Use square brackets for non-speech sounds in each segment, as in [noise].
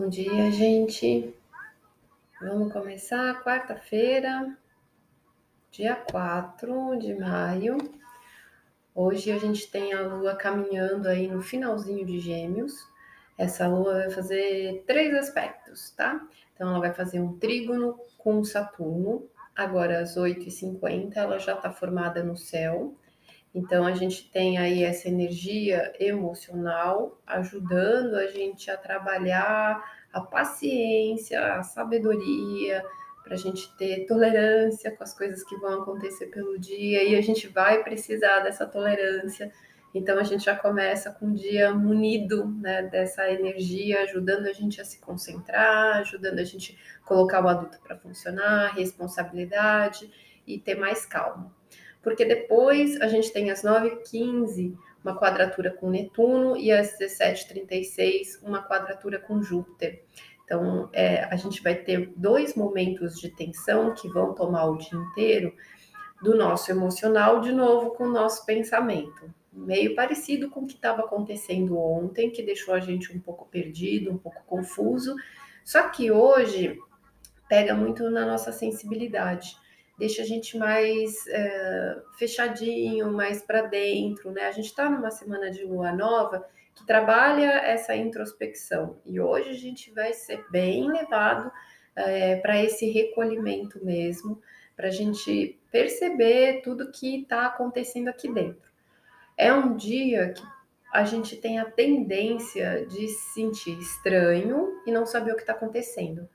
Bom dia, gente. Vamos começar quarta-feira, dia 4 de maio. Hoje a gente tem a lua caminhando aí no finalzinho de Gêmeos. Essa lua vai fazer três aspectos, tá? Então ela vai fazer um trígono com Saturno. Agora às 8h50 ela já está formada no céu. Então a gente tem aí essa energia emocional ajudando a gente a trabalhar a paciência, a sabedoria, para a gente ter tolerância com as coisas que vão acontecer pelo dia e a gente vai precisar dessa tolerância. Então a gente já começa com o dia munido né, dessa energia, ajudando a gente a se concentrar, ajudando a gente colocar o adulto para funcionar, responsabilidade e ter mais calma porque depois a gente tem às 9h15 uma quadratura com Netuno e às 17h36 uma quadratura com Júpiter. Então, é, a gente vai ter dois momentos de tensão que vão tomar o dia inteiro do nosso emocional, de novo, com o nosso pensamento. Meio parecido com o que estava acontecendo ontem, que deixou a gente um pouco perdido, um pouco confuso. Só que hoje pega muito na nossa sensibilidade deixa a gente mais é, fechadinho, mais para dentro, né? A gente está numa semana de lua nova que trabalha essa introspecção e hoje a gente vai ser bem levado é, para esse recolhimento mesmo, para a gente perceber tudo que está acontecendo aqui dentro. É um dia que a gente tem a tendência de se sentir estranho e não saber o que está acontecendo.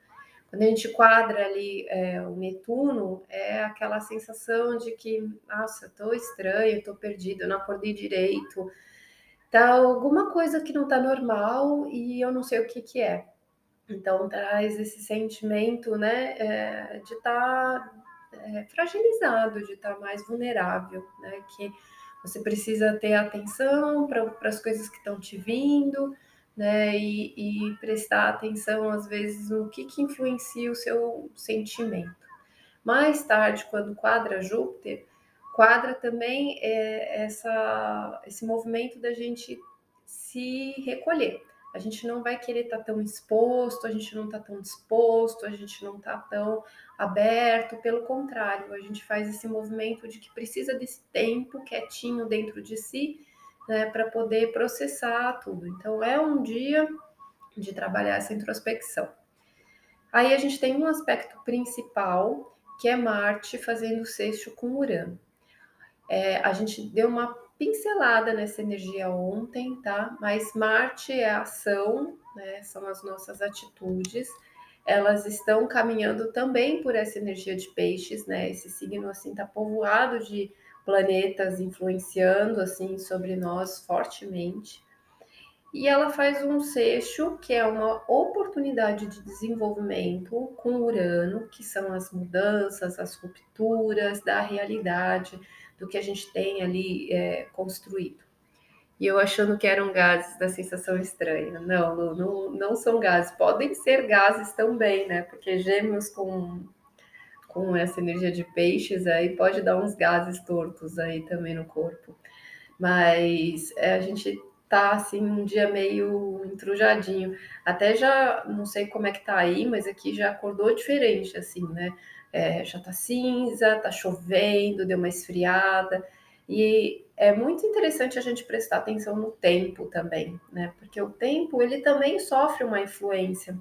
Quando a gente quadra ali é, o Netuno, é aquela sensação de que, nossa, tô estranho, tô perdido, não acordei direito, tá alguma coisa que não tá normal e eu não sei o que que é. Então traz esse sentimento, né, é, de estar tá, é, fragilizado, de estar tá mais vulnerável, né, que você precisa ter atenção para as coisas que estão te vindo, né? E, e, prestar atenção, às vezes, no que, que influencia o seu sentimento. Mais tarde, quando quadra Júpiter, quadra também é, essa, esse movimento da gente se recolher. A gente não vai querer estar tá tão exposto, a gente não está tão disposto, a gente não está tão aberto, pelo contrário, a gente faz esse movimento de que precisa desse tempo quietinho dentro de si né, para poder processar tudo. Então, é um dia de trabalhar essa introspecção. Aí a gente tem um aspecto principal, que é Marte fazendo sexto com Urano. É, a gente deu uma pincelada nessa energia ontem, tá? Mas Marte é a ação, né? São as nossas atitudes. Elas estão caminhando também por essa energia de peixes, né? Esse signo assim tá povoado de planetas influenciando assim sobre nós fortemente. E ela faz um seixo que é uma oportunidade de desenvolvimento com Urano, que são as mudanças, as rupturas da realidade, do que a gente tem ali é, construído. E eu achando que eram gases da sensação estranha. Não, não, não são gases. Podem ser gases também, né? Porque gêmeos com com essa energia de peixes aí pode dar uns gases tortos aí também no corpo. Mas é, a gente tá assim um dia meio entrujadinho. Até já não sei como é que tá aí, mas aqui já acordou diferente assim, né? É, já tá cinza, tá chovendo, deu uma esfriada. E é muito interessante a gente prestar atenção no tempo também, né? Porque o tempo ele também sofre uma influência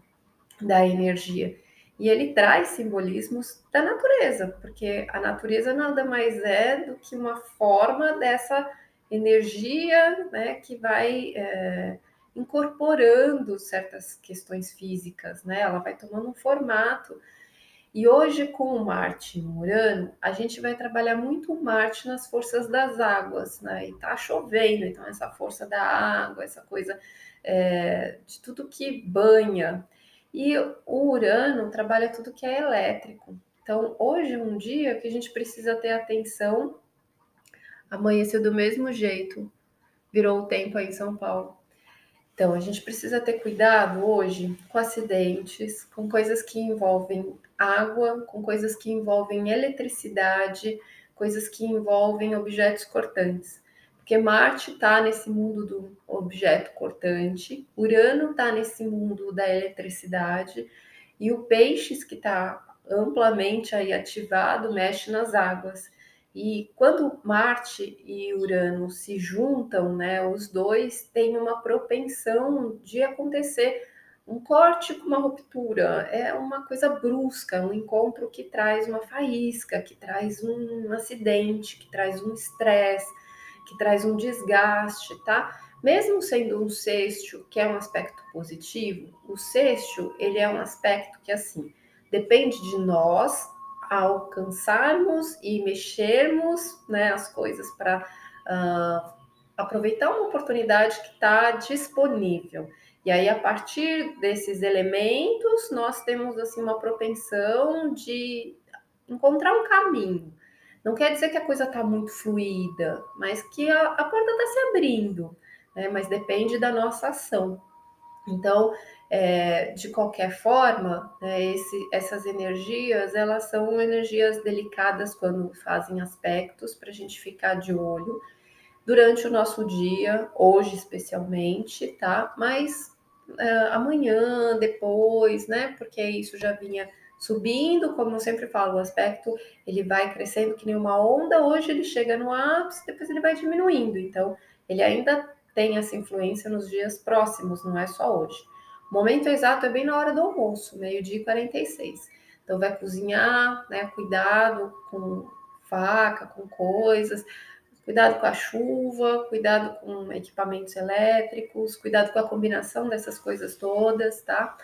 da energia. E ele traz simbolismos da natureza, porque a natureza nada mais é do que uma forma dessa energia né, que vai é, incorporando certas questões físicas, né? Ela vai tomando um formato. E hoje, com Marte no Urano, a gente vai trabalhar muito Marte nas forças das águas, né? E tá chovendo, então essa força da água, essa coisa é, de tudo que banha. E o Urano trabalha tudo que é elétrico. Então, hoje é um dia que a gente precisa ter atenção. Amanheceu do mesmo jeito, virou o tempo aí em São Paulo. Então, a gente precisa ter cuidado hoje com acidentes, com coisas que envolvem água, com coisas que envolvem eletricidade, coisas que envolvem objetos cortantes Porque Marte está nesse mundo do objeto cortante, Urano está nesse mundo da eletricidade, e o Peixes, que está amplamente aí ativado, mexe nas águas. E quando Marte e Urano se juntam, né, os dois têm uma propensão de acontecer um corte com uma ruptura, é uma coisa brusca, um encontro que traz uma faísca, que traz um acidente, que traz um estresse, que traz um desgaste, tá? Mesmo sendo um sexto, que é um aspecto positivo, o sexto, ele é um aspecto que assim, depende de nós alcançarmos e mexermos né, as coisas para uh, ah, aproveitar uma oportunidade que está disponível. E aí, a partir desses elementos, nós temos assim uma propensão de encontrar um caminho. Não quer dizer que a coisa está muito fluida, mas que a, a porta está se abrindo, né? Mas depende da nossa ação. Então, é, de qualquer forma, né, esse, essas energias, elas são energias delicadas quando fazem aspectos para a gente ficar de olho durante o nosso dia, hoje especialmente, tá? Mas é, amanhã, depois, né? Porque isso já vinha subindo, como eu sempre falo, o aspecto ele vai crescendo que nem uma onda, hoje ele chega no ápice, depois ele vai diminuindo. Então, ele ainda tem essa influência nos dias próximos, não é só hoje. Momento exato é bem na hora do almoço, meio-dia e 46. Então, vai cozinhar, né? Cuidado com faca, com coisas, cuidado com a chuva, cuidado com equipamentos elétricos, cuidado com a combinação dessas coisas todas, tá?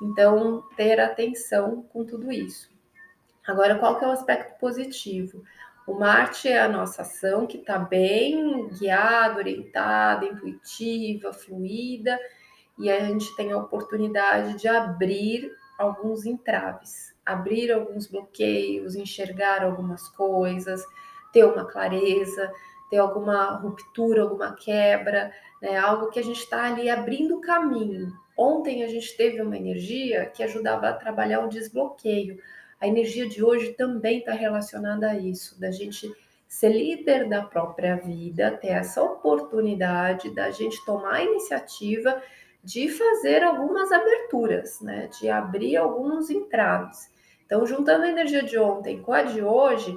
Então, ter atenção com tudo isso. Agora, qual que é o aspecto positivo? O Marte é a nossa ação que está bem guiada, orientada, intuitiva, fluida, e a gente tem a oportunidade de abrir alguns entraves, abrir alguns bloqueios, enxergar algumas coisas, ter uma clareza, ter alguma ruptura, alguma quebra, né? algo que a gente está ali abrindo caminho. Ontem a gente teve uma energia que ajudava a trabalhar o desbloqueio. A energia de hoje também está relacionada a isso, da gente ser líder da própria vida, ter essa oportunidade da gente tomar a iniciativa de fazer algumas aberturas, né? De abrir alguns entraves. Então, juntando a energia de ontem com a de hoje,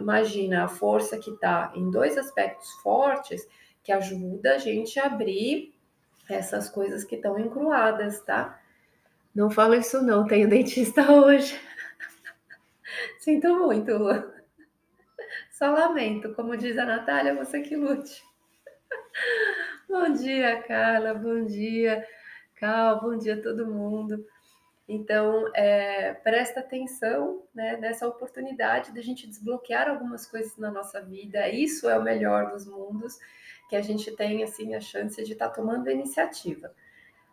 imagina a força que está em dois aspectos fortes que ajuda a gente a abrir essas coisas que estão encruadas, tá? Não falo isso não, tenho dentista [laughs] hoje. Sinto muito. Só lamento, como diz a Natália, você que lute. Bom dia, Carla. Bom dia, Cal. Bom dia, todo mundo. Então, é, presta atenção né, nessa oportunidade de a gente desbloquear algumas coisas na nossa vida. Isso é o melhor dos mundos, que a gente tem assim a chance de estar tá tomando a iniciativa.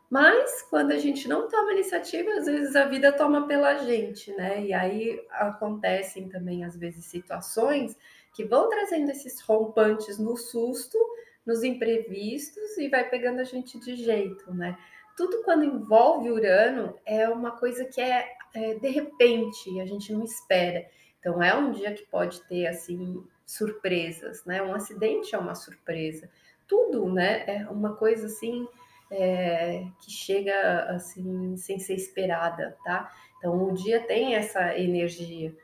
Mas quando a gente não toma iniciativa, às vezes a vida toma pela gente, né? E aí acontecem também às vezes situações que vão trazendo esses rompantes no susto nos imprevistos e vai pegando a gente de jeito, né? Tudo quando envolve Urano é uma coisa que é, é de repente, a gente não espera. Então é um dia que pode ter assim surpresas, né? Um acidente é uma surpresa. Tudo, né? É uma coisa assim é, que chega assim sem ser esperada, tá? Então o dia tem essa energia.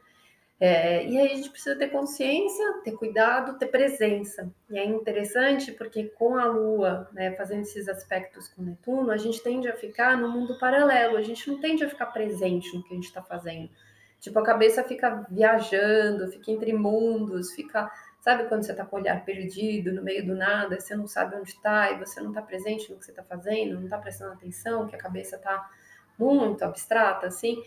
É, e aí a gente precisa ter consciência, ter cuidado, ter presença. E é interessante porque com a Lua, né, fazendo esses aspectos com Netuno, a gente tende a ficar no mundo paralelo, a gente não tende a ficar presente no que a gente está fazendo. Tipo, a cabeça fica viajando, fica entre mundos, fica. Sabe quando você está com o olhar perdido, no meio do nada, você não sabe onde está e você não está presente no que você está fazendo, não está prestando atenção, que a cabeça está muito abstrata, assim.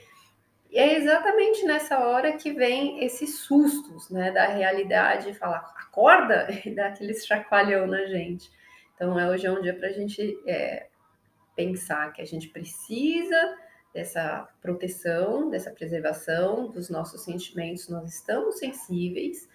E é exatamente nessa hora que vem esses sustos, né, da realidade, falar, acorda, [laughs] e dá aquele chacoalhão na gente. Então, é, hoje é um dia para a gente é, pensar que a gente precisa dessa proteção, dessa preservação dos nossos sentimentos, nós estamos sensíveis,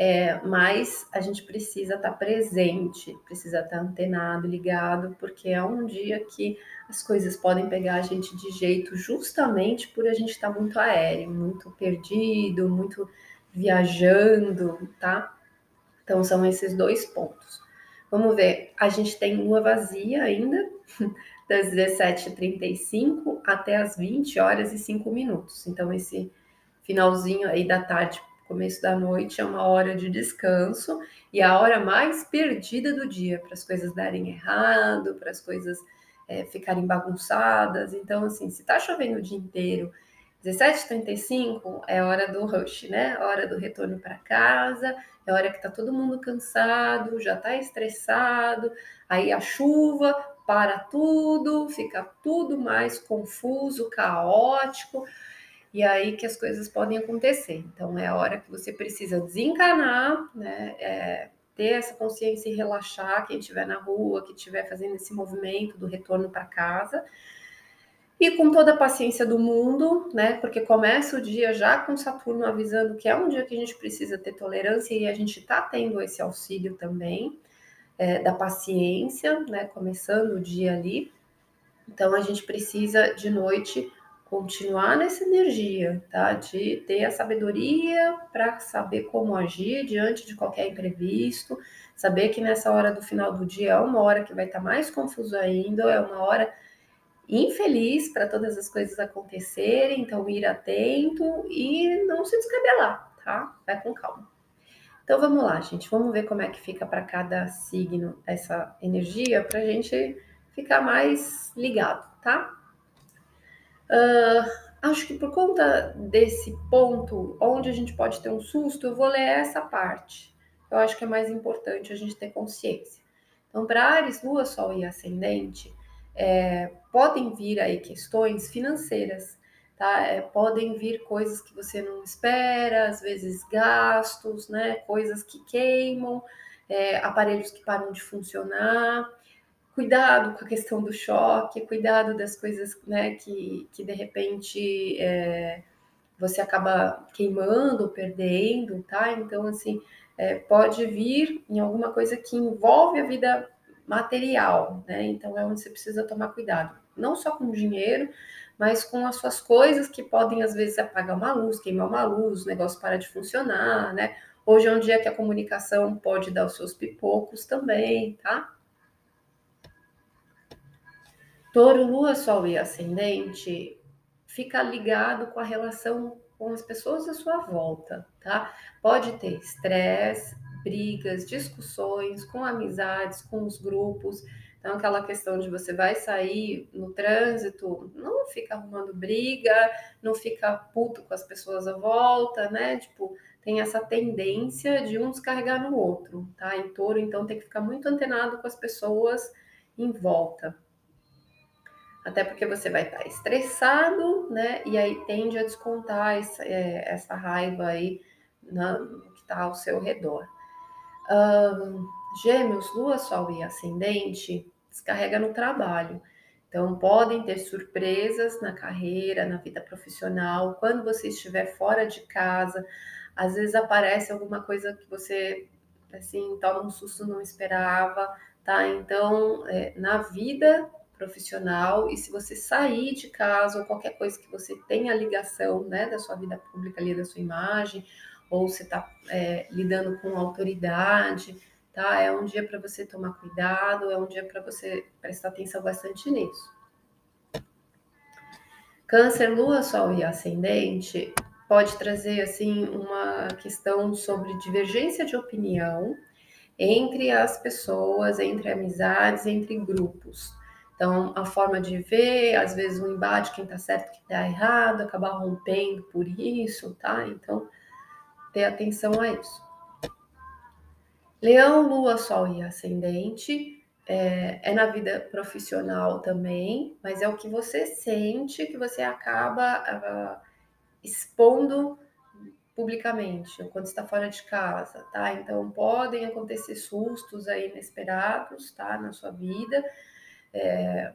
é, mas a gente precisa estar tá presente, precisa estar tá antenado, ligado, porque é um dia que as coisas podem pegar a gente de jeito justamente por a gente estar tá muito aéreo, muito perdido, muito viajando, tá? Então, são esses dois pontos. Vamos ver, a gente tem lua vazia ainda, [laughs] das 17h35 até as 20 horas e 5 minutos. Então, esse finalzinho aí da tarde, começo da noite, é uma hora de descanso e a hora mais perdida do dia para as coisas darem errado, para as coisas é, ficarem bagunçadas. Então, assim, se tá chovendo o dia inteiro, 17h35 é hora do rush, né? Hora do retorno para casa, é hora que tá todo mundo cansado, já tá estressado, aí a chuva para tudo, fica tudo mais confuso, caótico, e aí que as coisas podem acontecer. Então é a hora que você precisa desencanar, né? É, ter essa consciência e relaxar quem estiver na rua, que estiver fazendo esse movimento do retorno para casa e com toda a paciência do mundo, né? Porque começa o dia já com Saturno avisando que é um dia que a gente precisa ter tolerância e a gente está tendo esse auxílio também é, da paciência, né? Começando o dia ali. Então a gente precisa de noite continuar nessa energia, tá? De ter a sabedoria para saber como agir diante de qualquer imprevisto, saber que nessa hora do final do dia é uma hora que vai estar tá mais confuso ainda, é uma hora infeliz para todas as coisas acontecerem, então ir atento e não se descabelar, tá? Vai com calma. Então vamos lá, gente, vamos ver como é que fica para cada signo essa energia para a gente ficar mais ligado, tá? Uh, acho que por conta desse ponto onde a gente pode ter um susto, eu vou ler essa parte. Eu acho que é mais importante a gente ter consciência. Então, para Ares, Lua, Sol e Ascendente, é, podem vir aí questões financeiras, tá? É, podem vir coisas que você não espera, às vezes gastos, né? Coisas que queimam, é, aparelhos que param de funcionar. Cuidado com a questão do choque, cuidado das coisas, né? Que, que de repente é, você acaba queimando, perdendo, tá? Então, assim, é, pode vir em alguma coisa que envolve a vida material, né? Então é onde você precisa tomar cuidado, não só com o dinheiro, mas com as suas coisas que podem às vezes apagar uma luz, queimar uma luz, o negócio para de funcionar, né? Hoje é um dia que a comunicação pode dar os seus pipocos também, tá? Touro, Lua, Sol e Ascendente fica ligado com a relação com as pessoas à sua volta, tá? Pode ter estresse, brigas, discussões com amizades, com os grupos. Então, aquela questão de você vai sair no trânsito, não fica arrumando briga, não fica puto com as pessoas à volta, né? Tipo, tem essa tendência de um descarregar no outro, tá? Em touro, então tem que ficar muito antenado com as pessoas em volta. Até porque você vai estar estressado, né? E aí tende a descontar essa, é, essa raiva aí na, no que está ao seu redor. Um, gêmeos, Lua, Sol e Ascendente descarrega no trabalho. Então, podem ter surpresas na carreira, na vida profissional, quando você estiver fora de casa. Às vezes aparece alguma coisa que você, assim, toma um susto, não esperava, tá? Então, é, na vida profissional, e se você sair de casa ou qualquer coisa que você tenha ligação, né, da sua vida pública ali, da sua imagem, ou você está é, lidando com autoridade, tá? É um dia para você tomar cuidado, é um dia para você prestar atenção bastante nisso. Câncer, Lua, Sol e Ascendente pode trazer assim uma questão sobre divergência de opinião entre as pessoas, entre amizades, entre grupos. Então, a forma de ver, às vezes um embate, quem tá certo, quem tá errado, acabar rompendo por isso, tá? Então, ter atenção a isso. Leão, Lua, Sol e Ascendente é, é, na vida profissional também, mas é o que você sente que você acaba uh, expondo publicamente, quando está fora de casa, tá? Então podem acontecer sustos aí inesperados, tá? Na sua vida, é,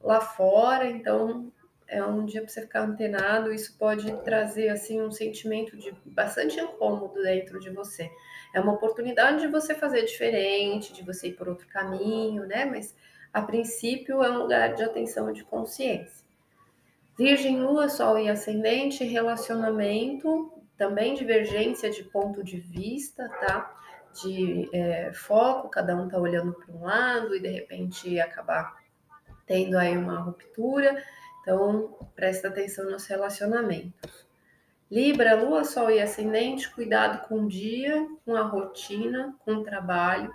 lá fora, então é um dia para você ficar antenado, isso pode trazer assim um sentimento de bastante incômodo dentro de você. É uma oportunidade de você fazer diferente, de você ir por outro caminho, né? Mas a princípio é um lugar de atenção e de consciência. Virgem, Lua, Sol e Ascendente, relacionamento, também divergência de ponto de vista, tá? De é, foco, cada um tá olhando para um lado e de repente acabar tendo aí uma ruptura. Então, presta atenção nos relacionamentos. Libra, Lua, Sol e Ascendente, cuidado com o dia, com a rotina, com o trabalho,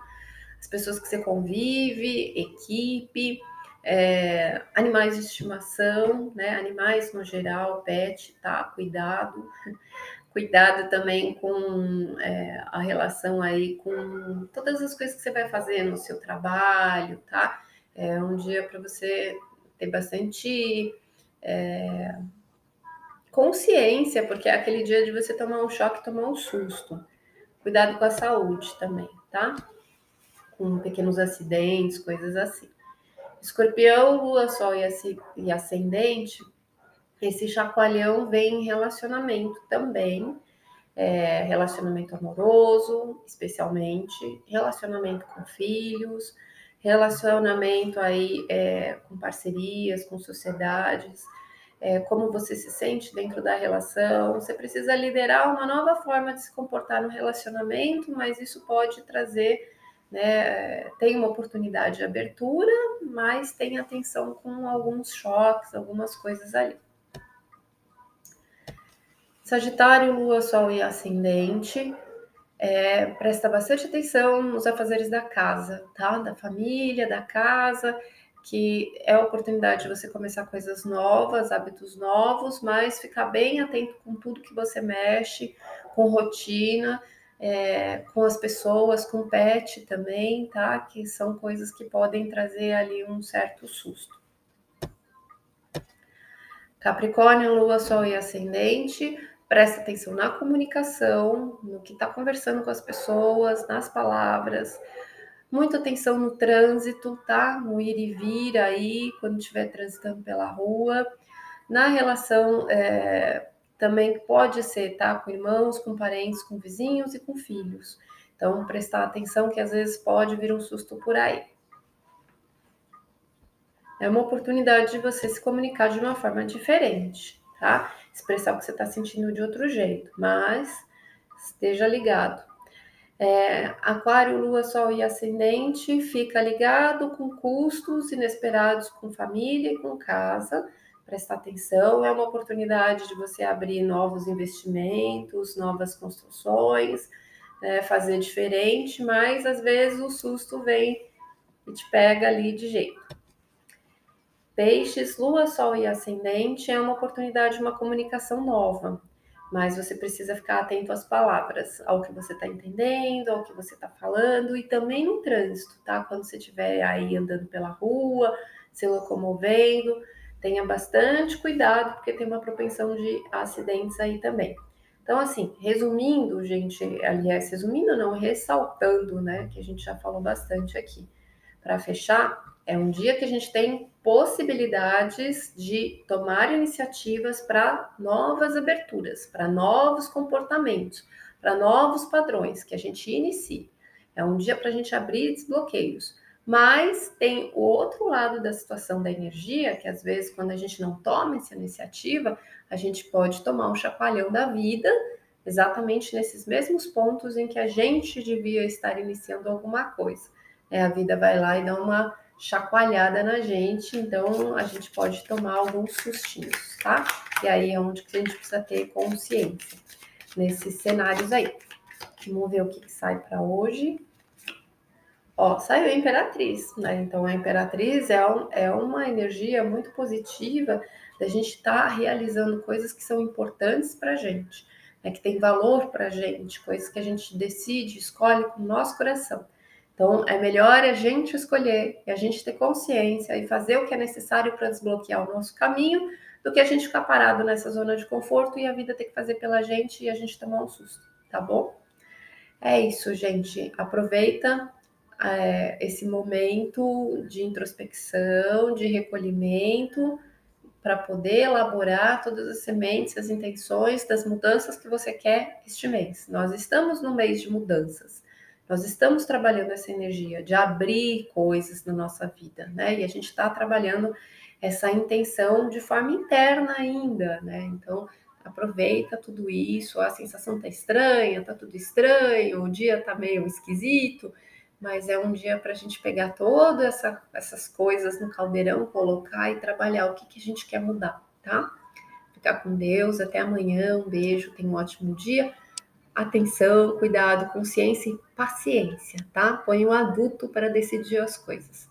as pessoas que você convive, equipe, é, animais de estimação, né? Animais no geral, pet, tá? Cuidado. Cuidado também com é, a relação aí com todas as coisas que você vai fazer no seu trabalho, tá? É um dia para você ter bastante é, consciência, porque é aquele dia de você tomar um choque, tomar um susto. Cuidado com a saúde também, tá? Com pequenos acidentes, coisas assim. Escorpião, Lua, Sol e Ascendente, esse chacoalhão vem em relacionamento também, é, relacionamento amoroso, especialmente, relacionamento com filhos, relacionamento aí é, com parcerias, com sociedades, é, como você se sente dentro da relação. Você precisa liderar uma nova forma de se comportar no relacionamento, mas isso pode trazer, né, tem uma oportunidade de abertura, mas tem atenção com alguns choques, algumas coisas ali. Sagitário, Lua, Sol e Ascendente é, presta bastante atenção nos afazeres da casa, tá? Da família, da casa, que é a oportunidade de você começar coisas novas, hábitos novos, mas ficar bem atento com tudo que você mexe, com rotina, é, com as pessoas, com pet também, tá? Que são coisas que podem trazer ali um certo susto. Capricórnio, Lua, Sol e Ascendente presta atenção na comunicação, no que está conversando com as pessoas, nas palavras, muita atenção no trânsito, tá? No ir e vir aí, quando estiver transitando pela rua, na relação é, também pode ser, tá? Com irmãos, com parentes, com vizinhos e com filhos. Então, prestar atenção que às vezes pode vir um susto por aí. É uma oportunidade de você se comunicar de uma forma diferente, tá? Expressar o que você está sentindo de outro jeito, mas esteja ligado. É, aquário, Lua, Sol e Ascendente fica ligado com custos inesperados com família e com casa. Prestar atenção, é uma oportunidade de você abrir novos investimentos, novas construções, né, fazer diferente, mas às vezes o susto vem e te pega ali de jeito. Peixes, Lua, Sol e Ascendente é uma oportunidade de uma comunicação nova, mas você precisa ficar atento às palavras, ao que você está entendendo, ao que você está falando e também no trânsito, tá? Quando você estiver aí andando pela rua, se locomovendo, tenha bastante cuidado, porque tem uma propensão de acidentes aí também. Então, assim, resumindo, gente, aliás, resumindo não, ressaltando, né, que a gente já falou bastante aqui. Para fechar, é um dia que a gente tem possibilidades de tomar iniciativas para novas aberturas, para novos comportamentos, para novos padrões que a gente inicie. É um dia para a gente abrir desbloqueios. Mas tem o outro lado da situação da energia, que às vezes, quando a gente não toma essa iniciativa, a gente pode tomar um chacoalhão da vida, exatamente nesses mesmos pontos em que a gente devia estar iniciando alguma coisa. É, a vida vai lá e dá uma chacoalhada na gente, então a gente pode tomar alguns sustinhos, tá? E aí é onde que a gente precisa ter consciência nesses cenários aí. Vamos ver o que, que sai para hoje. Ó, saiu a Imperatriz, né? Então a Imperatriz é, um, é uma energia muito positiva da gente estar tá realizando coisas que são importantes para a gente, né? que tem valor para a gente, coisas que a gente decide, escolhe com o nosso coração. Então, é melhor a gente escolher e a gente ter consciência e fazer o que é necessário para desbloquear o nosso caminho do que a gente ficar parado nessa zona de conforto e a vida ter que fazer pela gente e a gente tomar um susto, tá bom? É isso, gente. Aproveita é, esse momento de introspecção, de recolhimento, para poder elaborar todas as sementes, as intenções das mudanças que você quer este mês. Nós estamos no mês de mudanças. Nós estamos trabalhando essa energia de abrir coisas na nossa vida, né? E a gente está trabalhando essa intenção de forma interna ainda, né? Então, Aproveita tudo isso, a sensação tá estranha, tá tudo estranho, o dia tá meio esquisito, mas é um dia para a gente pegar todas essa, essas coisas no caldeirão, colocar e trabalhar o que, que a gente quer mudar, tá? Ficar com Deus, até amanhã, um beijo, tenha um ótimo dia. Atenção, cuidado, consciência e paciência, tá? Põe o adulto para decidir as coisas.